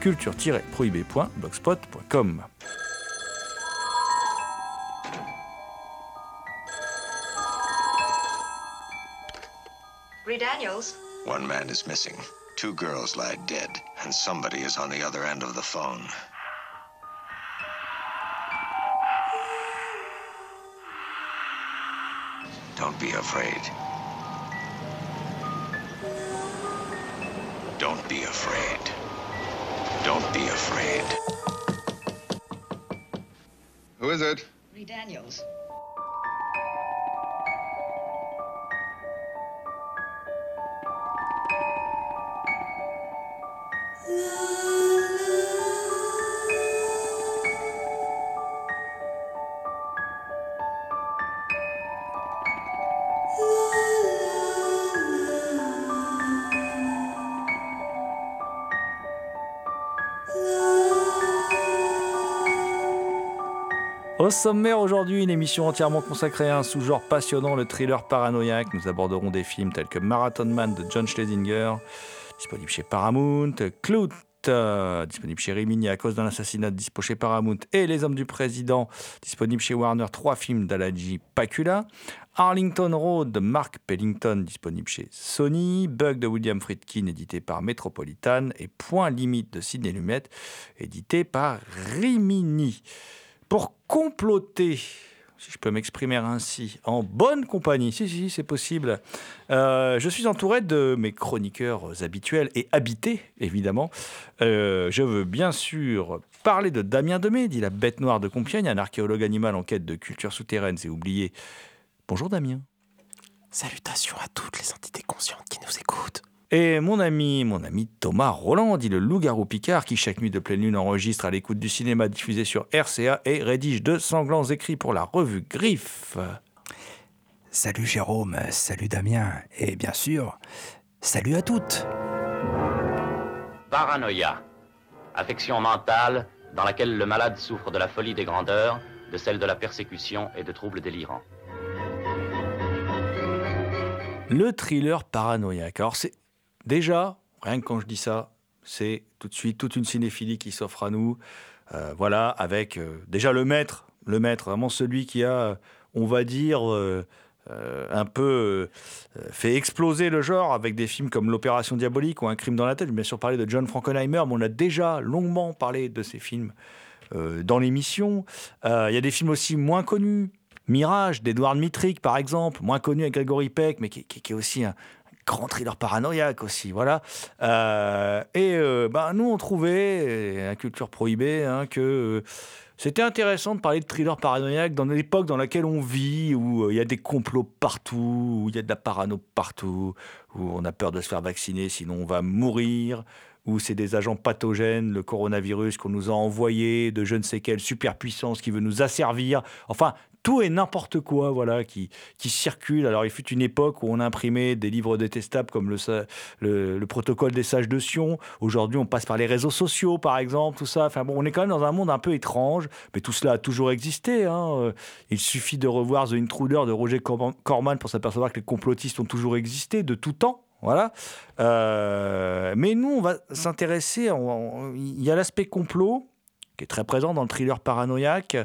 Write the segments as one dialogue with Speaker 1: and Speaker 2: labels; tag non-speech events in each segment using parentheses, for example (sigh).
Speaker 1: culture-prohibée.blogspot.com.
Speaker 2: Ree Daniels?
Speaker 3: One man is missing. Two girls lie dead, and somebody is on the other end of the phone. Don't be afraid. Don't be afraid. Don't be afraid.
Speaker 4: Who is it?
Speaker 2: Ree Daniels.
Speaker 1: Au sommaire aujourd'hui, une émission entièrement consacrée à un sous-genre passionnant, le thriller paranoïaque. Nous aborderons des films tels que Marathon Man de John Schlesinger, disponible chez Paramount, Clout, euh, disponible chez Rimini à cause d'un assassinat dispo chez Paramount, et Les Hommes du Président, disponible chez Warner, trois films d'Alaji Pacula, Arlington Road de Mark Pellington, disponible chez Sony, Bug de William Friedkin, édité par Metropolitan, et Point Limite de Sidney Lumet, édité par Rimini. Pour comploter, si je peux m'exprimer ainsi, en bonne compagnie, si, si, c'est possible, euh, je suis entouré de mes chroniqueurs habituels et habités, évidemment. Euh, je veux bien sûr parler de Damien Demé, dit la bête noire de Compiègne, un archéologue animal en quête de culture souterraine, c'est oublié. Bonjour Damien.
Speaker 5: Salutations à toutes les entités conscientes qui nous écoutent.
Speaker 1: Et mon ami, mon ami Thomas Roland, dit le loup-garou Picard, qui chaque nuit de pleine lune enregistre à l'écoute du cinéma diffusé sur RCA et rédige de sanglants écrits pour la revue Griffe.
Speaker 5: Salut Jérôme, salut Damien, et bien sûr, salut à toutes.
Speaker 6: Paranoïa. Affection mentale dans laquelle le malade souffre de la folie des grandeurs, de celle de la persécution et de troubles délirants.
Speaker 1: Le thriller paranoïaque. Alors c'est déjà, rien que quand je dis ça, c'est tout de suite toute une cinéphilie qui s'offre à nous. Euh, voilà, avec euh, déjà le maître, le maître, vraiment celui qui a, on va dire, euh, un peu fait exploser le genre avec des films comme L'Opération Diabolique ou Un crime dans la tête. Je vais bien sûr parler de John Frankenheimer, mais on a déjà longuement parlé de ces films dans l'émission. Il y a des films aussi moins connus. Mirage d'Edward Mitrick, par exemple, moins connu avec Gregory Peck, mais qui est aussi un grand thriller paranoïaque aussi, voilà. Euh, et euh, ben, nous, on trouvait, à Culture Prohibée, hein, que euh, c'était intéressant de parler de thriller paranoïaque dans l'époque dans laquelle on vit, où euh, il y a des complots partout, où il y a de la parano partout, où on a peur de se faire vacciner, sinon on va mourir, où c'est des agents pathogènes, le coronavirus qu'on nous a envoyé, de je ne sais quelle superpuissance qui veut nous asservir. Enfin, tout et n'importe quoi, voilà, qui, circule. Alors, il fut une époque où on imprimait des livres détestables comme le, le, le protocole des sages de Sion. Aujourd'hui, on passe par les réseaux sociaux, par exemple, tout ça. Enfin bon, on est quand même dans un monde un peu étrange, mais tout cela a toujours existé. hein. Euh, Il suffit de revoir The Intruder de Roger Corman pour s'apercevoir que les complotistes ont toujours existé de tout temps. Voilà. Euh, mais nous, on va s'intéresser. Il y a l'aspect complot qui est très présent dans le thriller paranoïaque,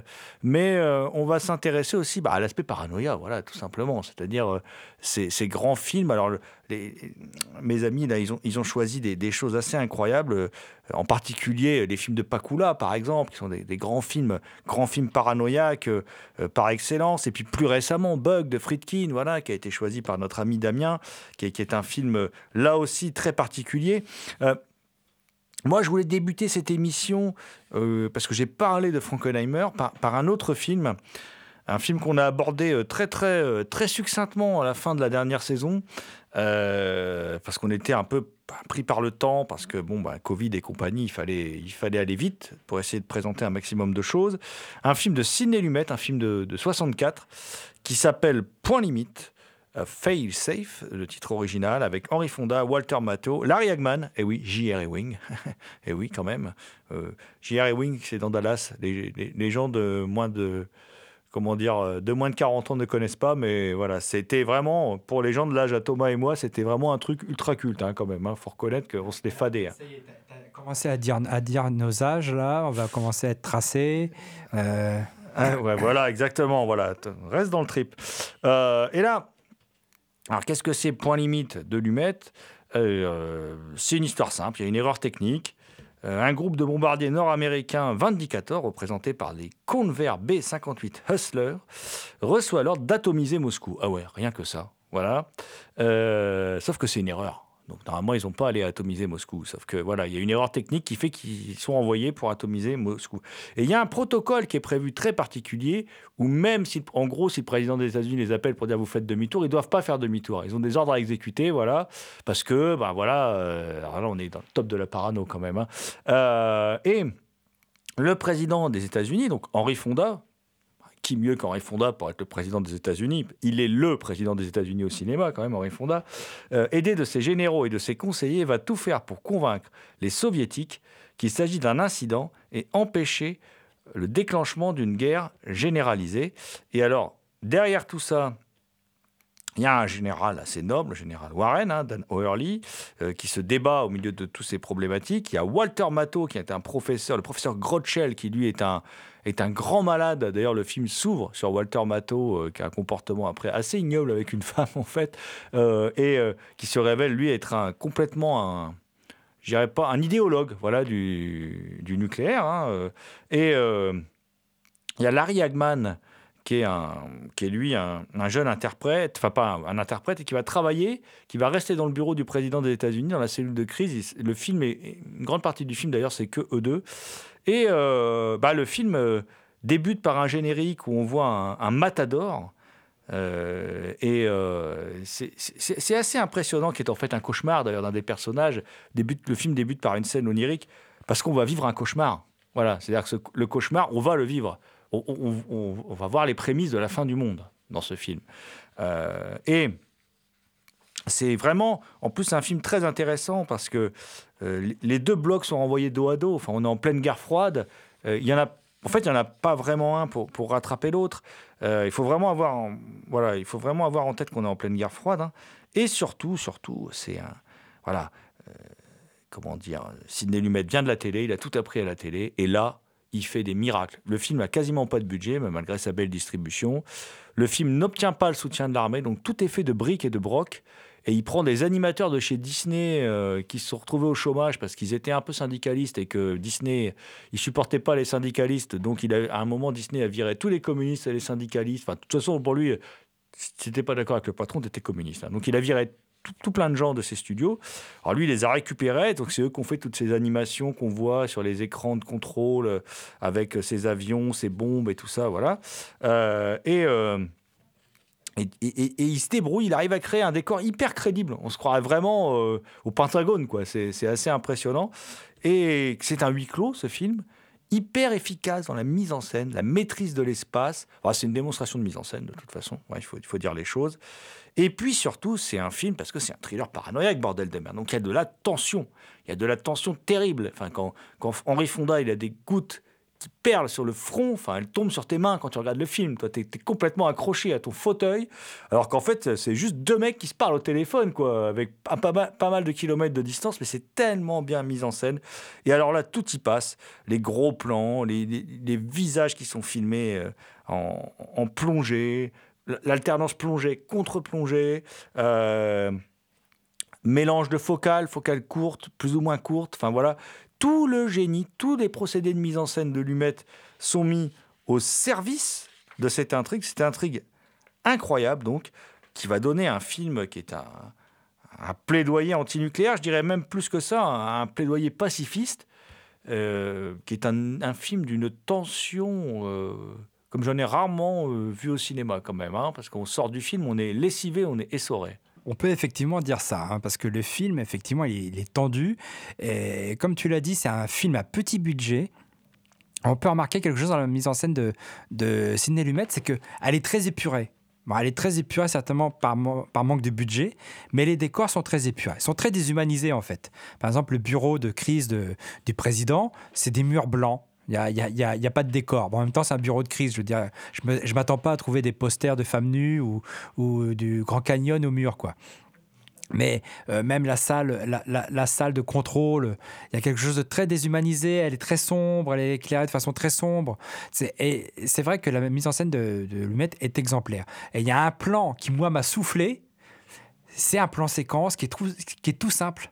Speaker 1: mais euh, on va s'intéresser aussi bah, à l'aspect paranoïa, voilà, tout simplement. C'est-à-dire euh, ces, grands films. Alors, les, mes amis, là, ils ont, choisi des, choses assez incroyables, euh, en particulier les films de Pakula, par exemple, qui sont des, grands films, grands films paranoïaques par excellence. Et puis plus récemment, Bug de Friedkin, voilà, qui a été choisi par notre ami Damien, qui est un film là aussi très particulier. Moi, je voulais débuter cette émission euh, parce que j'ai parlé de Frankenheimer par, un autre film, un film qu'on a abordé euh, très très euh, très succinctement à la fin de la dernière saison, parce qu'on était un peu pris par le temps, parce que bon, bah, Covid et compagnie, il fallait il fallait aller vite pour essayer de présenter un maximum de choses. Un film de Sidney Lumet, un film de, de 64, qui s'appelle Point limite. Fail Safe, le titre original, avec Henry Fonda, Walter Matthau, Larry Hagman, et oui, J.R. Ewing, (laughs) et oui, quand même. Euh, J.R. Ewing, c'est dans Dallas. Les, les, les, gens de moins de, comment dire, de moins de 40 ans ne connaissent pas, mais voilà, c'était vraiment, pour les gens de l'âge à Thomas et moi, c'était vraiment un truc ultra culte, hein, quand même. Il hein, faut reconnaître qu'on se les fadait. Hein.
Speaker 5: Commencé à dire, à dire nos âges, là, on va commencer à être tracé.
Speaker 1: Euh... Ah, ouais, voilà, exactement, voilà. Reste dans le trip. Euh, et là, alors, qu'est-ce que c'est Point limite de Lumet euh, C'est une histoire simple, il y a une erreur technique. Euh, un groupe de bombardiers nord-américains Vindicator, représenté par les Convair B-58 Hustler, reçoit l'ordre d'atomiser Moscou. Ah ouais, rien que ça. Voilà. Euh, sauf que c'est une erreur. Donc normalement, ils n'ont pas allé atomiser Moscou. Sauf que voilà, il y a une erreur technique qui fait qu'ils sont envoyés pour atomiser Moscou. Et il y a un protocole qui est prévu très particulier où même si, en gros, si le président des États-Unis les appelle pour dire vous faites demi-tour, ils doivent pas faire demi-tour. Ils ont des ordres à exécuter, voilà, parce que ben voilà, euh, là on est dans le top de la parano quand même. Hein. Euh, et le président des États-Unis, donc Henry Fonda, qui mieux qu'Henri Fonda pour être le président des États-Unis Il est le président des États-Unis au cinéma, quand même, Henri Fonda. Euh, aidé de ses généraux et de ses conseillers, va tout faire pour convaincre les soviétiques qu'il s'agit d'un incident et empêcher le déclenchement d'une guerre généralisée. Et alors, derrière tout ça, il y a un général assez noble, le général Warren, hein, Dan O'Hurley, euh, qui se débat au milieu de toutes ces problématiques. Il y a Walter Matthau, qui est un professeur, le professeur Grotchell, qui lui est un, est un grand malade. D'ailleurs, le film s'ouvre sur Walter Matthau, euh, qui a un comportement après assez ignoble avec une (laughs) femme, en fait, euh, et euh, qui se révèle, lui, être complètement un, je dirais pas, un idéologue voilà, du, du nucléaire. Hein, et il y a Larry Hagman, qui est, un, qui est lui un, un, jeune interprète, enfin pas un, un, interprète, et qui va travailler, qui va rester dans le bureau du président des États-Unis, dans la cellule de crise. Le film, est, une grande partie du film d'ailleurs, c'est que eux deux. Et euh, bah, le film euh, débute par un générique où on voit un, matador. Euh, et c'est assez impressionnant, qui est en fait un cauchemar d'ailleurs d'un des personnages. Débute, le film débute par une scène onirique parce qu'on va vivre un cauchemar. Voilà, c'est-à-dire que le cauchemar, on va le vivre. On, on, va voir les prémices de la fin du monde dans ce film. Et c'est vraiment, en plus, un film très intéressant parce que euh, les deux blocs sont renvoyés dos à dos. Enfin, on est en pleine guerre froide. Euh, il y en a, en fait, il n'y en a pas vraiment un pour, rattraper l'autre. Euh, il faut vraiment avoir, en, voilà, il faut vraiment avoir en tête qu'on est en pleine guerre froide. Hein. Et surtout, surtout, c'est un, voilà, comment dire, Sidney Lumet vient de la télé, il a tout appris à la télé, et là, il fait des miracles. Le film n'a quasiment pas de budget, mais malgré sa belle distribution. Le film n'obtient pas le soutien de l'armée, donc tout est fait de briques et de brocs. Et il prend des animateurs de chez Disney euh, qui se sont retrouvés au chômage parce qu'ils étaient un peu syndicalistes et que Disney, il supportait pas les syndicalistes. Donc, il a, à un moment, Disney a viré tous les communistes et les syndicalistes. Enfin, de toute façon, pour lui, si tu n'étais pas d'accord avec le patron, tu étais communiste. Hein. Donc, il a viré tout, plein de gens de ses studios. Alors lui, il les a récupérés. Donc c'est eux qui ont fait toutes ces animations qu'on voit sur les écrans de contrôle euh, avec ces avions, ces bombes et tout ça, voilà. Euh, et euh, et, il se débrouille, il arrive à créer un décor hyper crédible. On se croirait vraiment euh, au Pentagone, quoi. C'est assez impressionnant. Et c'est un huis clos, ce film, hyper efficace dans la mise en scène, la maîtrise de l'espace. Enfin, c'est une démonstration de mise en scène, de toute façon. Ouais, il, faut, il faut dire les choses. Et puis surtout, c'est un film parce que c'est un thriller paranoïaque, bordel de merde. Donc il y a de la tension. Il y a de la tension terrible. Enfin, quand, quand Henri Fonda, il a des gouttes qui perle sur le front, enfin, elle tombe sur tes mains quand tu regardes le film. Toi, tu es, complètement accroché à ton fauteuil, alors qu'en fait, c'est juste deux mecs qui se parlent au téléphone, quoi, avec pas, mal, de kilomètres de distance, mais c'est tellement bien mis en scène. Et alors là, tout y passe. Les gros plans, les, visages qui sont filmés euh, en, plongée, l'alternance plongée, contre-plongée. Euh, mélange de focales, focales courtes, plus ou moins courtes, enfin voilà, tout le génie, tous les procédés de mise en scène de Lumet sont mis au service de cette intrigue. Cette intrigue incroyable, donc, qui va donner un film qui est un, plaidoyer antinucléaire, je dirais même plus que ça, un, plaidoyer pacifiste, euh, qui est un, film d'une tension, euh, comme j'en ai rarement euh, vu au cinéma quand même, hein, parce qu'on sort du film, on est lessivé, on est essoré.
Speaker 5: On peut effectivement dire ça, hein, parce que le film, effectivement, il est, tendu. Et comme tu l'as dit, c'est un film à petit budget. On peut remarquer quelque chose dans la mise en scène de, de Sidney Lumet, c'est qu'elle est très épurée. elle est très épurée certainement par, manque de budget, mais les décors sont très épurés. Ils sont très déshumanisés en fait. Par exemple, le bureau de crise du président, c'est des murs blancs. Il n'y a, y a, pas de décor. en même temps, c'est un bureau de crise. Je veux dire, je m'attends pas à trouver des posters de femmes nues ou, ou du Grand Canyon au mur, quoi. Mais euh, même la salle, la, salle de contrôle, il y a quelque chose de très déshumanisé. Elle est très sombre, elle est éclairée de façon très sombre. Et c'est vrai que la mise en scène de, de Lumet est exemplaire. Et il y a un plan qui, moi, m'a soufflé. C'est un plan séquence qui est tout simple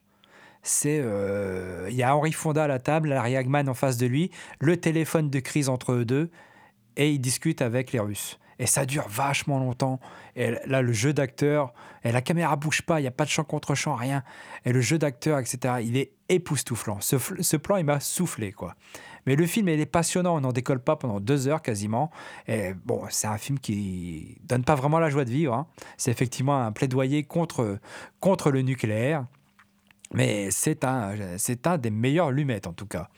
Speaker 5: c'est euh, il y a Henri Fonda à la table, Larry Hagman en face de lui, le téléphone de crise entre eux deux, et ils discutent avec les Russes. Et ça dure vachement longtemps. Et là, le jeu d'acteur, et la caméra bouge pas, il n'y a pas de chant contre chant, rien. Et le jeu d'acteur, etc., il est époustouflant. Ce, ce plan, il m'a soufflé, quoi. Mais le film, il est passionnant. On n'en décolle pas pendant deux heures quasiment. Et bon, c'est un film qui donne pas vraiment la joie de vivre. Hein. C'est effectivement un plaidoyer contre, contre le nucléaire. Mais c'est un, c'est un des meilleurs lumettes en tout cas.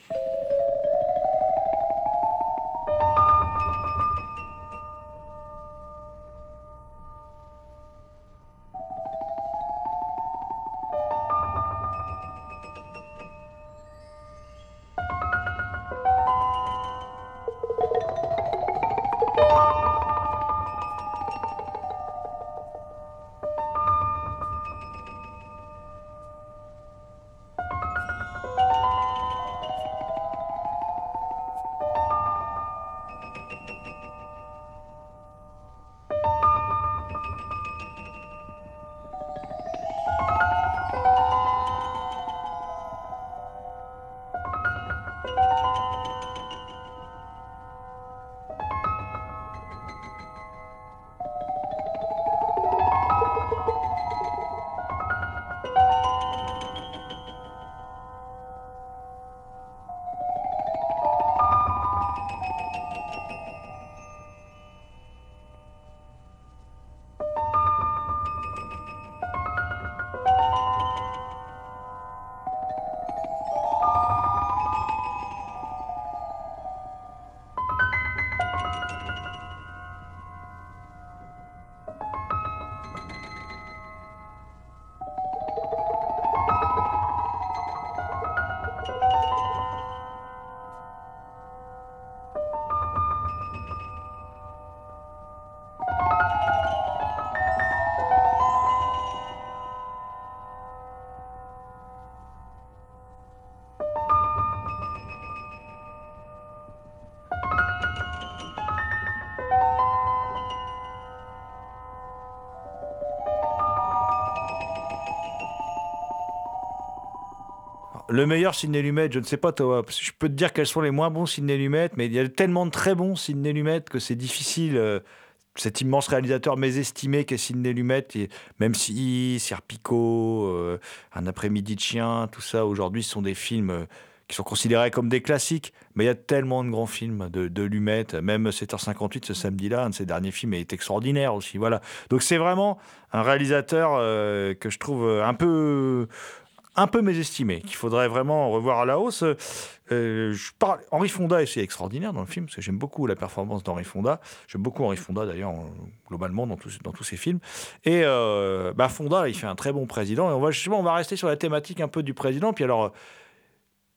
Speaker 1: Le meilleur Sidney Lumet, je ne sais pas toi, je peux te dire quels sont les moins bons Sidney Lumet, mais il y a tellement de très bons Sidney Lumet que c'est difficile. Euh, cet immense réalisateur mésestimé qu'est Sidney Lumet, même si Serpico, euh, Un après-midi de chien, tout ça, aujourd'hui, ce sont des films euh, qui sont considérés comme des classiques, mais il y a tellement de grands films de, Lumet, même 7h58 ce samedi-là, un de ses derniers films est extraordinaire aussi. Voilà. Donc c'est vraiment un réalisateur que je trouve un peu un peu mésestimé, qu'il faudrait vraiment revoir à la hausse. Euh, parle, Henri Fonda est extraordinaire dans le film, parce que j'aime beaucoup la performance d'Henri Fonda. J'aime beaucoup Henri Fonda, d'ailleurs, globalement, dans, dans tous ses films. Et euh, bah Fonda, il fait un très bon président. Et on va justement, on va rester sur la thématique un peu du président. Puis alors,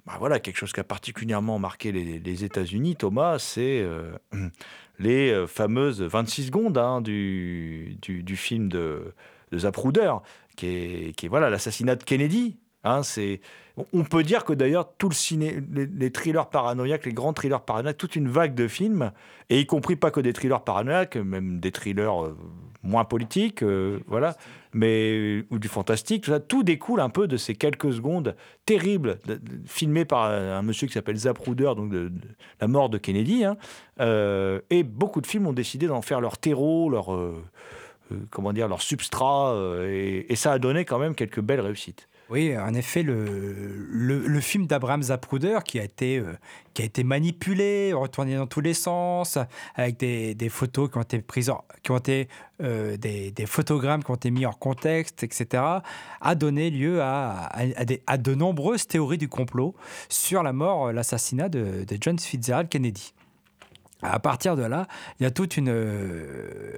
Speaker 1: bah voilà, quelque chose qui a particulièrement marqué les, États-Unis, Thomas, c'est euh, (clears throat) les euh, fameuses 26 secondes hein, du, du, du film de, de Zapruder, qui est, qui est voilà l'assassinat de Kennedy. Hein, on peut dire que d'ailleurs tout le ciné, les, thrillers paranoïaques, les grands thrillers paranoïaques, toute une vague de films, et y compris pas que des thrillers paranoïaques, même des thrillers euh, moins politiques, euh, voilà, mais ou du fantastique, tout, ça, tout découle un peu de ces quelques secondes terribles filmées par un, monsieur qui s'appelle Zapruder, donc de, la mort de Kennedy. hein. Euh, et beaucoup de films ont décidé d'en faire leur terreau, leur comment dire, leur substrat, et, et ça a donné quand même quelques belles réussites.
Speaker 5: Oui, en effet, le, film d'Abraham Zapruder qui a été, euh, qui a été manipulé, retourné dans tous les sens, avec des, photos qui ont été prises, qui ont été euh, des, photogrammes qui ont été mis hors contexte, etc., a donné lieu à, de nombreuses théories du complot sur la mort, l'assassinat de, de John Fitzgerald Kennedy. À partir de là, il y a toute une, euh,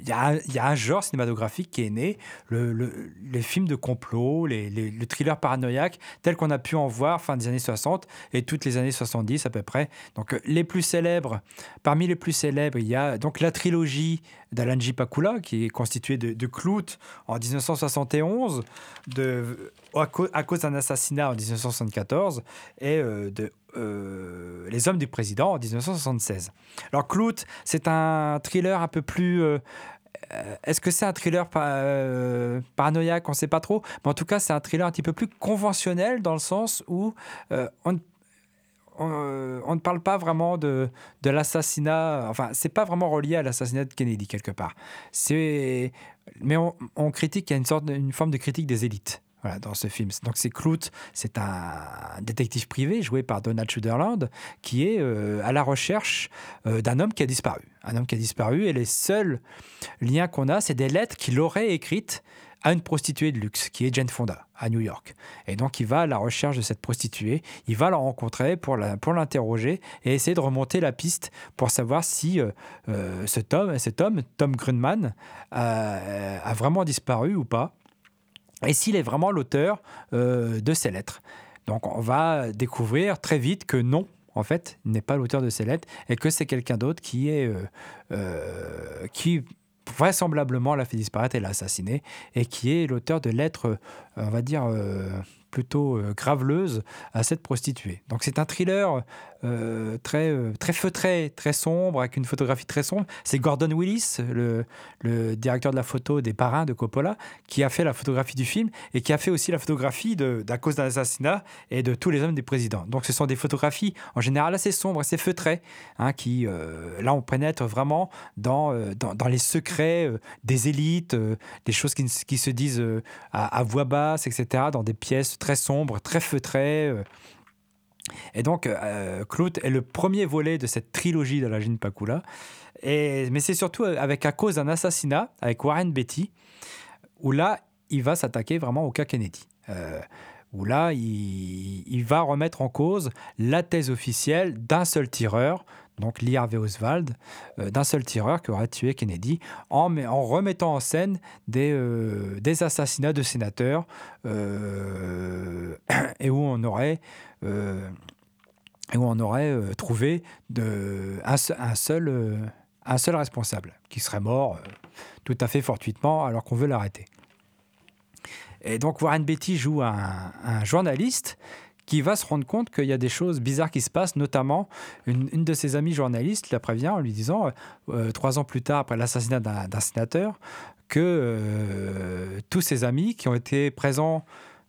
Speaker 5: il y a, un- genre cinématographique qui est né, le, le- les films de complot, les, les, le thriller paranoïaque, tel qu'on a pu en voir fin des années 60 et toutes les années 70 à peu près. Donc euh, les plus célèbres, parmi les plus célèbres, il y a donc la trilogie d'Alan J. Pakula qui est constituée de, Clout en 1971, de, à, cau- à cause d'un assassinat en 1974 et euh, de euh, Les Hommes du Président en 1976. Alors Clout, c'est un thriller un peu plus... euh, Est-ce que c'est un thriller pa- paranoïaque? On ne sait pas trop. Mais en tout cas, c'est un thriller un petit peu plus conventionnel dans le sens où on, on, euh, on ne parle pas vraiment de, de l'assassinat. Enfin, c'est pas vraiment relié à l'assassinat de Kennedy quelque part. Mais on, critique, il y a une sorte, une forme de critique des élites. Dans ce film. Donc c'est Clout, c'est un détective privé joué par Donald Sutherland qui est euh, à la recherche euh, d'un homme qui a disparu. Un homme qui a disparu et les seuls liens qu'on a, c'est des lettres qu'il aurait écrites à une prostituée de luxe qui est Jane Fonda à New York. Et donc il va à la recherche de cette prostituée, il va la rencontrer pour la- pour l'interroger et essayer de remonter la piste pour savoir si euh, euh, cet, homme, Tom Grunman, a, a vraiment disparu ou pas et s'il est vraiment l'auteur euh, de ces lettres. Donc on va découvrir très vite que non, en fait, il n'est pas l'auteur de ces lettres et que c'est quelqu'un d'autre qui est euh, euh, qui vraisemblablement l'a fait disparaître et l'a assassiné et qui est l'auteur de lettres, euh, on va dire euh, plutôt euh, graveleuses à cette prostituée. Donc c'est un thriller euh, très euh, très feutré, très sombre avec une photographie très sombre. C'est Gordon Willis, le, le directeur de la photo des parrains de Coppola, qui a fait la photographie du film et qui a fait aussi la photographie de, d'à cause d'un assassinat et de tous les hommes du président. Donc ce sont des photographies en général assez sombres, assez feutrées, hein, qui euh, là on pénètre vraiment dans, dans, dans les secrets des élites, des choses qui, qui se disent à voix basse, etc., dans des pièces très sombres, très feutrées. Euh. Et donc, euh, Clout est le premier volet de cette trilogie de la Gene Pakula. Et, mais c'est surtout avec à cause d'un assassinat avec Warren Beatty, où là, il va s'attaquer vraiment au cas Kennedy. Euh, où là, il va remettre en cause la thèse officielle d'un seul tireur, donc Lee Harvey Oswald, euh, d'un seul tireur qui aurait tué Kennedy, en, met- en remettant en scène des, euh, assassinats de sénateurs, (clears throat) euh, et où on aurait... trouvé un, se- un seul, responsable qui serait mort tout à fait fortuitement alors qu'on veut l'arrêter. Et donc Warren Beatty joue un journaliste qui va se rendre compte qu'il y a des choses bizarres qui se passent, notamment une, de ses amies journalistes la prévient en lui disant, euh, euh, trois ans plus tard, après l'assassinat d'un sénateur, que euh, tous ses amis qui ont été présents,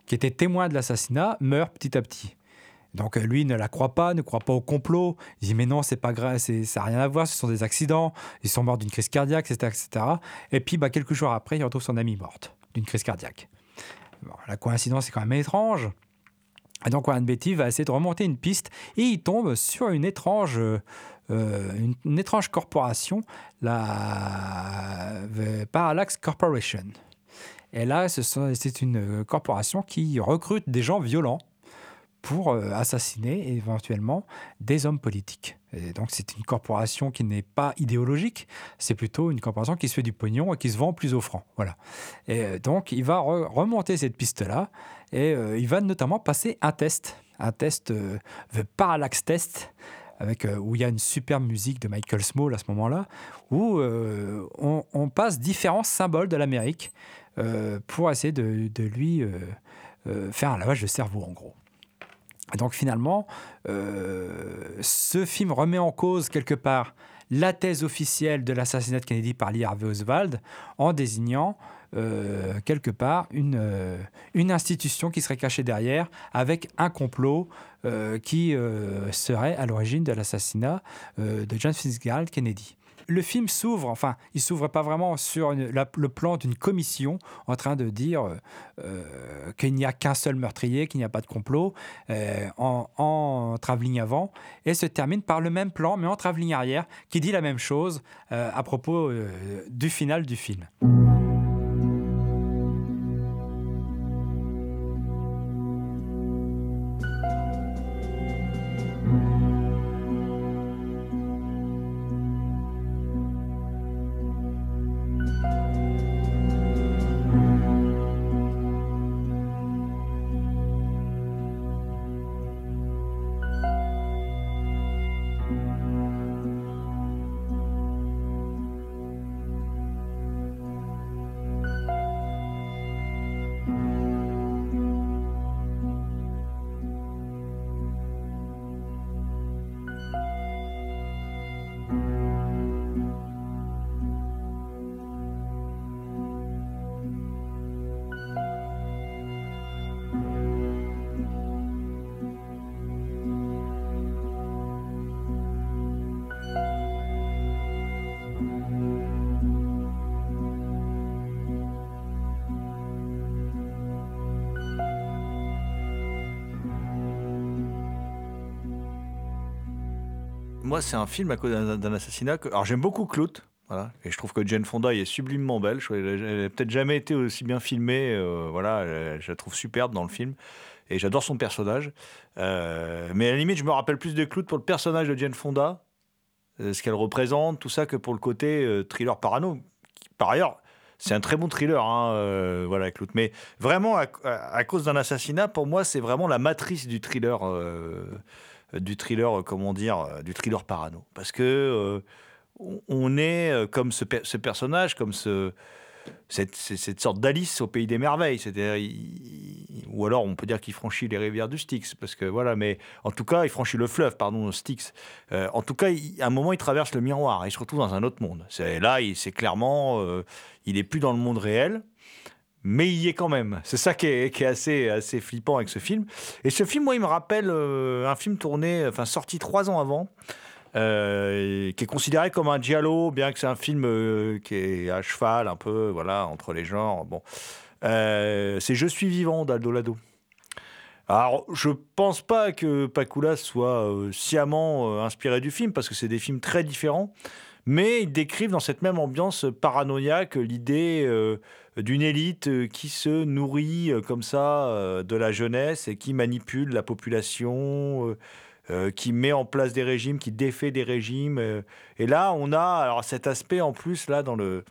Speaker 5: qui étaient témoins de l'assassinat, meurent petit à petit. Donc lui ne la croit pas, ne croit pas au complot. Il dit mais non, c'est pas grave, ça n'a rien à voir, ce sont des accidents. Ils sont morts d'une crise cardiaque, etc., etc. Et puis bah, quelques jours après, il retrouve son amie morte d'une crise cardiaque. La coïncidence est quand même étrange. Et donc Warren Beatty va essayer de remonter une piste et il tombe sur une étrange, euh, une, étrange corporation, la Parallax Corporation. Et là, c'est une corporation qui recrute des gens violents pour euh, assassiner éventuellement des hommes politiques. Et donc c'est une corporation qui n'est pas idéologique, c'est plutôt une corporation qui se fait du pognon et qui se vend plus offrant. Voilà. Et euh, donc il va re- remonter cette piste-là et euh, il va notamment passer un test un test, euh, The Parallax Test, avec, euh, où il y a une super musique de Michael Small à ce moment-là, où euh, on, passe différents symboles de l'Amérique pour essayer de, de lui faire un lavage de cerveau, en gros. Et donc finalement, ce film remet en cause quelque part la thèse officielle de l'assassinat de Kennedy par Lee Harvey Oswald en désignant euh, quelque part une, euh, une institution qui serait cachée derrière avec un complot euh, qui serait à l'origine de l'assassinat de John Fitzgerald Kennedy. Le film s'ouvre, enfin, il s'ouvre pas vraiment sur le plan d'une commission en train de dire qu'il n'y a qu'un seul meurtrier, qu'il n'y a pas de complot, en, en travelling avant, et se termine par le même plan, mais en travelling arrière, qui dit la même chose à propos du final du film.
Speaker 1: Moi, c'est un film à cause d'un assassinat. Alors, j'aime beaucoup Clout. Voilà. Et je trouve que Jane Fonda est sublimement belle. Elle elle a peut-être jamais été aussi bien filmée. euh, voilà, je la trouve superbe dans le film. Et j'adore son personnage. Euh, mais à la limite, je me rappelle plus de Clout pour le personnage de Jane Fonda, euh, ce qu'elle représente, tout ça, que pour le côté thriller parano. Par ailleurs, c'est un très bon thriller, hein, euh, Clout. Mais vraiment, à, cause d'un assassinat, pour moi, c'est vraiment la matrice du thriller. Du thriller, euh, comment dire, euh, du thriller parano. Parce que euh, on- est comme ce, ce personnage, comme ce, cette, sorte d'Alice au pays des merveilles. Il- ou alors on peut dire qu'il franchit les rivières du Styx, parce que voilà. Mais en tout cas, il franchit le fleuve, pardon, Styx. En tout cas, à un moment, il traverse le miroir. Il se retrouve dans un autre monde. C'est là, c'est clairement, il est plus dans le monde réel. Mais il y est quand même. C'est ça qui est, assez, flippant avec ce film. Et ce film, moi, il me rappelle euh, un film tourné, enfin sorti trois ans avant, euh, qui est considéré comme un giallo, bien que c'est un film euh, qui est à cheval un peu, voilà, entre les genres. Bon, c'est Je suis vivant d'Aldo Lado. Alors, je pense pas que Pakula soit sciemment inspiré du film, parce que c'est des films très différents, mais ils décrivent dans cette même ambiance paranoïaque l'idée euh, d'une élite euh, qui se nourrit euh, comme ça de la jeunesse et qui manipule la population, qui met en place des régimes, qui défait des régimes. et là, on a alors cet aspect en plus là dans le.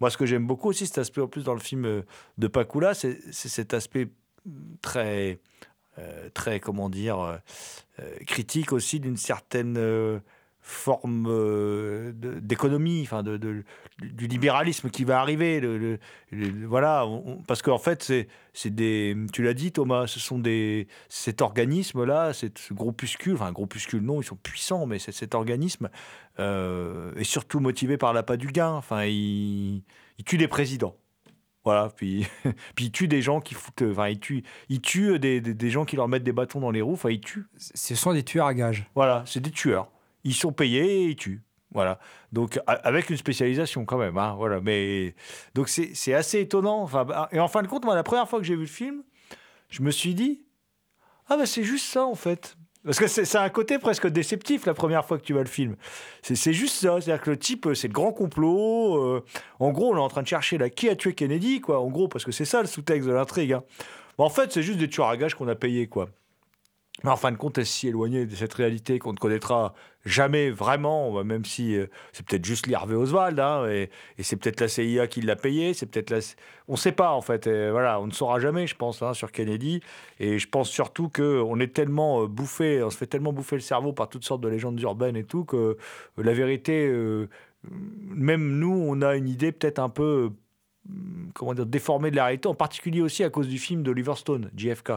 Speaker 1: Moi, ce que j'aime beaucoup aussi, cet aspect en plus dans le film de Pakula, c'est cet aspect très, très comment dire, critique aussi d'une certaine forme euh, d'économie, enfin de, de- du, libéralisme qui va arriver. le- le- le- voilà, on- parce qu'en fait, c'est des, tu l'as dit Thomas, ce sont des, cet organisme-là, ce groupuscule, enfin groupuscule non, ils sont puissants, mais cet organisme euh, est surtout motivé par l'appât du gain. Enfin, il, il tue des présidents. Voilà, puis, (laughs) puis il tue des gens qui foutent. Enfin, il tue, il tue des, des, des gens qui leur mettent des bâtons dans les roues. Enfin, il tue.
Speaker 5: Ce sont des tueurs à gages.
Speaker 1: Voilà, c'est des tueurs. Ils sont payés et ils tuent. Voilà. Donc, avec une spécialisation quand même. Hein, voilà. Mais, donc, c'est assez étonnant. Enfin, bah, et en fin de compte, moi, la première fois que j'ai vu le film, je me suis dit Ah, bah, c'est juste ça, en fait. Parce que c'est un côté presque déceptif la première fois que tu vois le film. C'est juste ça. C'est-à-dire que le type, euh, c'est le grand complot. euh, en gros, on est en train de chercher là, qui a tué Kennedy, quoi. En gros, parce que c'est ça le sous-texte de l'intrigue. hein. En fait, c'est juste des tueurs à gages qu'on a payés, quoi. Mais en fin de compte, est si éloigné de cette réalité qu'on ne connaîtra jamais vraiment, même si euh, c'est peut-être juste l'Hervé Oswald, hein, et, c'est peut-être la CIA qui l'a payé, c'est peut-être la... On ne sait pas, en fait. voilà, on ne saura jamais, je pense, hein, sur Kennedy. Et je pense surtout qu'on est tellement euh, bouffé, on se fait tellement bouffer le cerveau par toutes sortes de légendes urbaines et tout, que euh, la vérité, même nous, on a une idée peut-être un peu comment dire, déformée de la réalité, en particulier aussi à cause du film d'Oliver Stone, JFK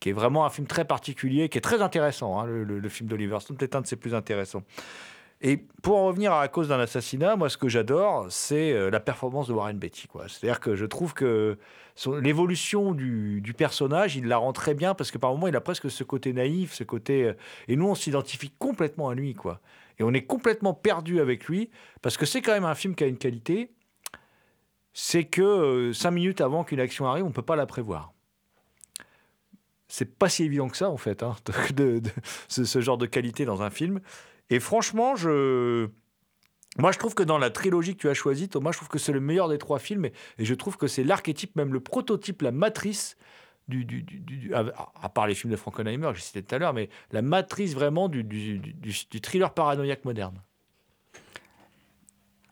Speaker 1: qui est vraiment un film très particulier, qui est très intéressant. Hein, le, film d'Oliver Stone, peut-être un de ses plus intéressants. Et pour en revenir à la cause d'un assassinat, moi, ce que j'adore, c'est euh, la performance de Warren Beatty. C'est-à-dire que je trouve que l'évolution du, personnage, il la rend très bien parce que par moments, il a presque ce côté naïf, ce côté. Euh, et nous, on s'identifie complètement à lui. Et on est complètement perdu avec lui parce que c'est quand même un film qui a une qualité. C'est que euh, cinq minutes avant qu'une action arrive, on ne peut pas la prévoir c'est pas si évident que ça, en fait, hein, (laughs) de, ce, genre de qualité dans un film. Et franchement, je. Moi, je trouve que dans la trilogie que tu as choisie, Thomas, je trouve que c'est le meilleur des trois films. Et, je trouve que c'est l'archétype, même le prototype, la matrice du, à, part les films de Frankenheimer que j'ai cité tout à l'heure, mais la matrice vraiment du, thriller paranoïaque moderne.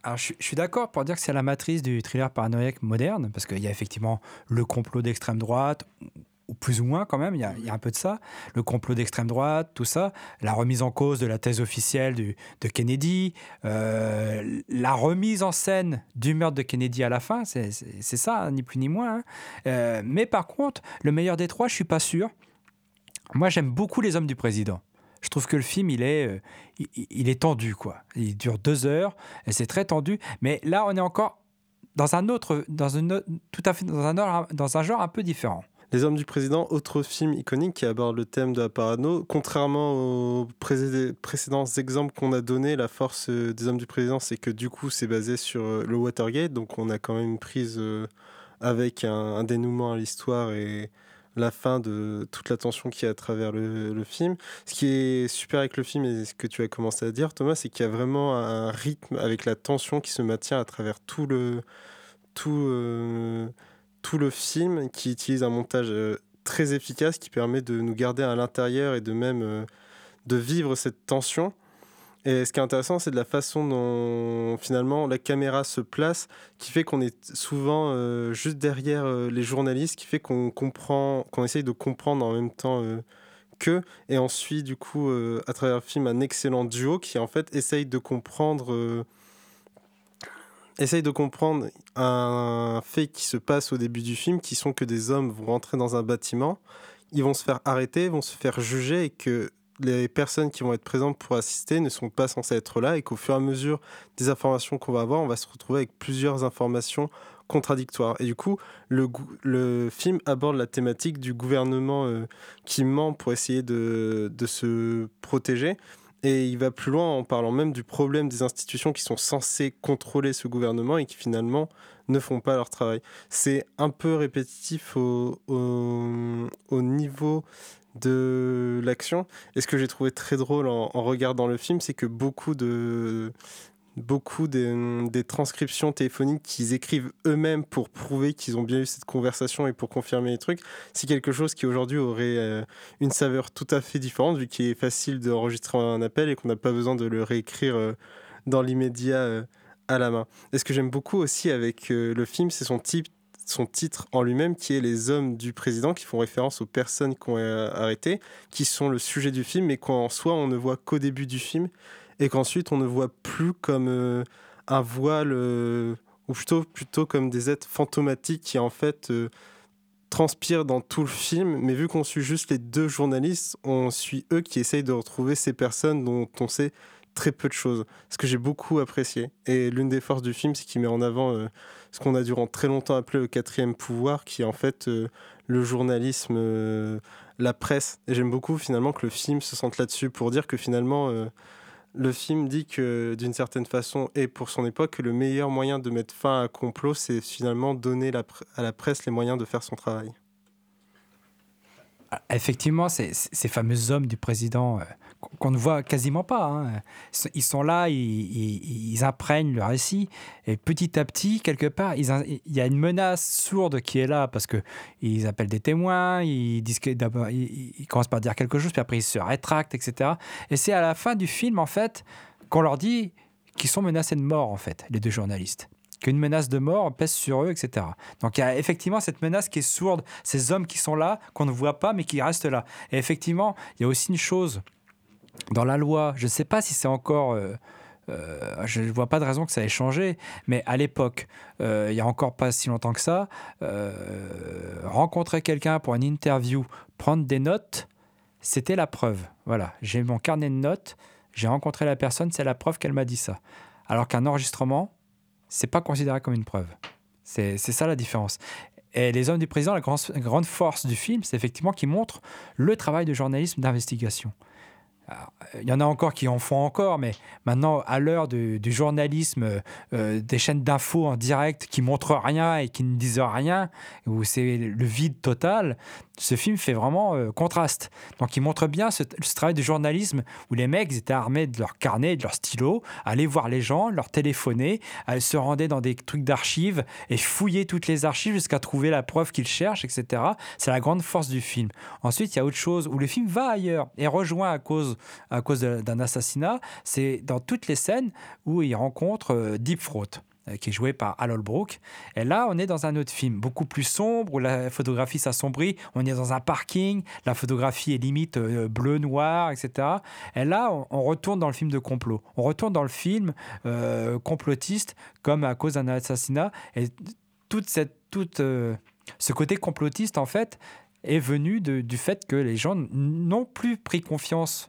Speaker 5: Alors, je suis d'accord pour dire que c'est la matrice du thriller paranoïaque moderne, parce qu'il y a effectivement le complot d'extrême droite, ou plus ou moins quand même, il y, a, un peu de ça, le complot d'extrême droite, tout ça, la remise en cause de la thèse officielle de Kennedy, euh, la remise en scène du meurtre de Kennedy à la fin, c'est ça, ni plus ni moins. Hein. Euh, mais par contre, le meilleur des trois, je suis pas sûr. Moi, j'aime beaucoup Les Hommes du Président. Je trouve que le film, il est, euh, il, est tendu, quoi. Il dure deux heures, et c'est très tendu. Mais là, on est encore dans un autre, dans une, tout à fait dans un, dans un genre un peu différent.
Speaker 7: Les Hommes du Président, autre film iconique qui aborde le thème de la parano. Contrairement aux précédents exemples qu'on a donnés, la force euh, des Hommes du Président, c'est que du coup, c'est basé sur euh, le Watergate. Donc, on a quand même une prise euh, avec un, dénouement à l'histoire et la fin de toute la tension qu'il y a à travers le, film. Ce qui est super avec le film et ce que tu as commencé à dire, Thomas, c'est qu'il y a vraiment un rythme avec la tension qui se maintient à travers tout le. Tout, tout le film qui utilise un montage euh, très efficace qui permet de nous garder à l'intérieur et de même euh, de vivre cette tension. Et ce qui est intéressant, c'est de la façon dont finalement la caméra se place, qui fait qu'on est souvent euh, juste derrière les journalistes, qui fait qu'on comprend, qu'on essaye de comprendre en même temps que, et ensuite du coup à travers le film un excellent duo qui en fait essaye de comprendre essaye de comprendre un fait qui se passe au début du film, qui sont que des hommes vont rentrer dans un bâtiment, ils vont se faire arrêter, vont se faire juger et que les personnes qui vont être présentes pour assister ne sont pas censées être là et qu'au fur et à mesure des informations qu'on va avoir, on va se retrouver avec plusieurs informations contradictoires. Et du coup, le, film aborde la thématique du gouvernement euh, qui ment pour essayer de se protéger et il va plus loin en parlant même du problème des institutions qui sont censées contrôler ce gouvernement et qui finalement ne font pas leur travail. C'est un peu répétitif au, au, niveau de l'action. Et ce que j'ai trouvé très drôle en, en regardant le film, c'est que beaucoup de, beaucoup des, transcriptions téléphoniques qu'ils écrivent eux-mêmes pour prouver qu'ils ont bien eu cette conversation et pour confirmer les trucs, c'est quelque chose qui aujourd'hui aurait euh, une saveur tout à fait différente vu qu'il est facile d'enregistrer un appel et qu'on n'a pas besoin de le réécrire euh, dans l'immédiat euh, à la main. Et ce que j'aime beaucoup aussi avec le film, c'est son son titre en lui-même qui est Les hommes du président, qui font référence aux personnes qu'on a arrêtées, qui sont le sujet du film, mais qu'en soi on ne voit qu'au début du film et qu'ensuite on ne voit plus comme euh, un voile, euh, ou plutôt, plutôt comme des êtres fantomatiques qui en fait euh, transpirent dans tout le film, mais vu qu'on suit juste les deux journalistes, on suit eux qui essayent de retrouver ces personnes dont on sait très peu de choses, ce que j'ai beaucoup apprécié. Et l'une des forces du film, c'est qu'il met en avant ce qu'on a durant très longtemps appelé le quatrième pouvoir, qui est en fait le journalisme, la presse. Et j'aime beaucoup finalement que le film se sente là-dessus pour dire que finalement le film dit que d'une certaine façon, et pour son époque, le meilleur moyen de mettre fin à un complot, c'est finalement donner à la presse les moyens de faire son travail.
Speaker 5: Effectivement, ces, ces fameux hommes du président euh, qu'on ne voit quasiment pas, hein. ils sont là, ils, ils, ils, imprègnent le récit, et petit à petit, quelque part, ils, il y a une menace sourde qui est là, parce qu'ils appellent des témoins, ils, disent que ils, ils commencent par dire quelque chose, puis après ils se rétractent, etc. Et c'est à la fin du film, en fait, qu'on leur dit qu'ils sont menacés de mort, en fait, les deux journalistes qu'une menace de mort pèse sur eux, etc. Donc il y a effectivement cette menace qui est sourde, ces hommes qui sont là, qu'on ne voit pas, mais qui restent là. Et effectivement, il y a aussi une chose dans la loi, je ne sais pas si c'est encore... Euh, euh, je ne vois pas de raison que ça ait changé, mais à l'époque, euh, il n'y a encore pas si longtemps que ça, rencontrer quelqu'un pour une interview, prendre des notes, c'était la preuve. Voilà, j'ai mon carnet de notes, j'ai rencontré la personne, c'est la preuve qu'elle m'a dit ça. Alors qu'un enregistrement, c'est pas considéré comme une preuve. C'est ça la différence. Et Les Hommes du Président, la grande, grande force du film, c'est effectivement qu'ils montrent le travail de journalisme d'investigation. Il y en a encore qui en font encore, mais maintenant, à l'heure du, journalisme, euh, des chaînes d'infos en direct qui montrent rien et qui ne disent rien, où c'est le vide total, ce film fait vraiment euh, contraste. Donc il montre bien ce, travail de journalisme où les mecs étaient armés de leur carnet, de leur stylo, allaient voir les gens, leur téléphoner, se rendaient dans des trucs d'archives et fouillaient toutes les archives jusqu'à trouver la preuve qu'ils cherchent, etc. C'est la grande force du film. Ensuite, il y a autre chose où le film va ailleurs et rejoint à cause, à cause d'un assassinat. C'est dans toutes les scènes où il rencontre euh, Deep Throat qui est joué par Al Holbrook. Et là, on est dans un autre film, beaucoup plus sombre, où la photographie s'assombrit. On est dans un parking, la photographie est limite euh, bleu-noir, etc. Et là, on, retourne dans le film de complot. On retourne dans le film euh, complotiste, comme à cause d'un assassinat. Et toute cette, toute, euh, ce côté complotiste, en fait, est venu de, du fait que les gens n'ont plus pris confiance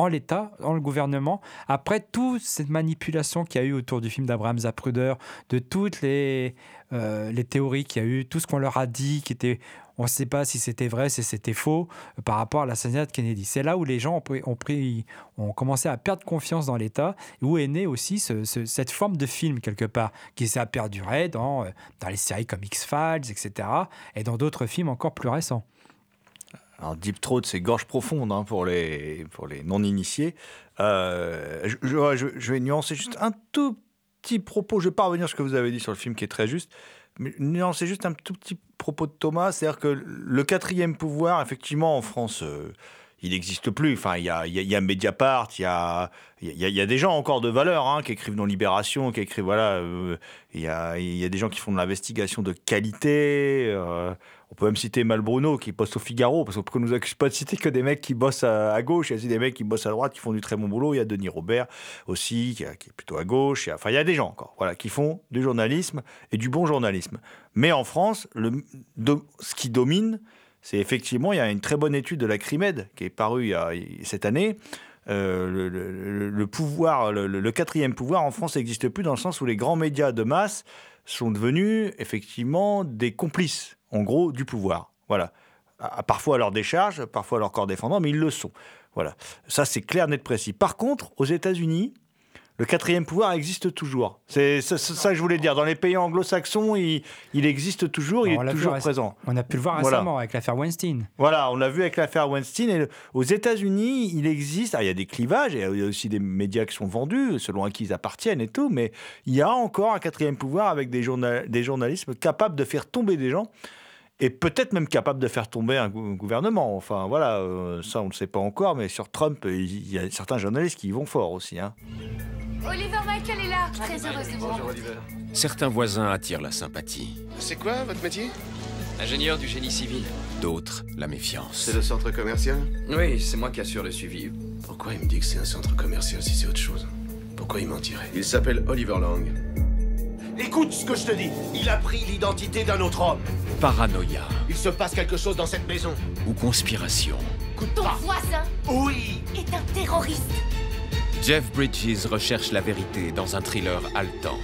Speaker 5: en l'État, en le gouvernement, après toute cette manipulation qu'il y a eu autour du film d'Abraham Zapruder, de toutes les, euh, théories qu'il y a eu, tout ce qu'on leur a dit, qui était, on ne sait pas si c'était vrai, si c'était faux, euh, par rapport à l'assassinat de Kennedy. C'est là où les gens ont, pris, ont, commencé à perdre confiance dans l'État, où est née aussi ce, ce, cette forme de film, quelque part, qui s'est perduré dans, euh, dans les séries comme X-Files, etc., et dans d'autres films encore plus récents.
Speaker 1: Alors, Deep Throat, c'est gorge profonde hein, pour les, pour les non-initiés. Euh, je, vais nuancer juste un tout petit propos. Je ne vais pas revenir sur ce que vous avez dit sur le film qui est très juste, mais nuancer juste un tout petit propos de Thomas. C'est-à-dire que le quatrième pouvoir, effectivement, en France, euh, il n'existe plus. Enfin, il y a, y, a, Mediapart, il y a, y, a, y a des gens encore de valeur hein, qui écrivent dans Libération, qui écrivent, voilà, euh, il y, a, des gens qui font de l'investigation de qualité. Euh, on peut même citer Malbruno qui poste au Figaro, parce qu'on ne nous accuse pas de citer que des mecs qui bossent à, gauche. Il y a aussi des mecs qui bossent à droite, qui font du très bon boulot. Il y a Denis Robert aussi, qui, est plutôt à gauche. Enfin, il y a des gens encore voilà, qui font du journalisme et du bon journalisme. Mais en France, le, ce qui domine, c'est effectivement, il y a une très bonne étude de la CRIMED qui est parue il y a, cette année. Euh, le, pouvoir, le, quatrième pouvoir en France n'existe plus dans le sens où les grands médias de masse sont devenus effectivement des complices en gros, du pouvoir. Voilà. Parfois à leur décharge, parfois à leur corps défendant, mais ils le sont. Voilà. Ça, c'est clair, net, précis. Par contre, aux États-Unis, le quatrième pouvoir existe toujours. C'est ça, ça, que je voulais dire. Dans les pays anglo-saxons, il, il, existe toujours, il on est toujours présent.
Speaker 5: On a pu le voir récemment voilà. avec l'affaire Weinstein.
Speaker 1: Voilà, on l'a vu avec l'affaire Weinstein. Et le, aux États-Unis, il existe. Alors, il y a des clivages, il y a aussi des médias qui sont vendus, selon à qui ils appartiennent et tout, mais il y a encore un quatrième pouvoir avec des, des journalismes capables de faire tomber des gens et peut-être même capable de faire tomber un gouvernement. Enfin, voilà, euh, ça, on ne le sait pas encore, mais sur Trump, il y a certains journalistes qui y vont fort aussi. Hein.
Speaker 8: Oliver Michael est là, très heureuse de vous
Speaker 9: Bonjour, Oliver. Certains voisins attirent la sympathie.
Speaker 4: C'est quoi votre métier?
Speaker 9: Ingénieur du génie civil. D'autres, la méfiance.
Speaker 4: C'est le centre commercial?
Speaker 9: Oui, c'est moi qui assure le suivi.
Speaker 4: Pourquoi il me dit que c'est un centre commercial si c'est autre chose? Pourquoi il mentirait? Il s'appelle Oliver Long.
Speaker 10: Écoute ce que je te dis. Il a pris l'identité d'un autre homme.
Speaker 9: Paranoïa.
Speaker 10: Il se passe quelque chose dans cette maison.
Speaker 9: Ou conspiration.
Speaker 8: Ton voisin
Speaker 10: Oui
Speaker 8: est un terroriste.
Speaker 9: Jeff Bridges recherche la vérité dans un thriller haletant.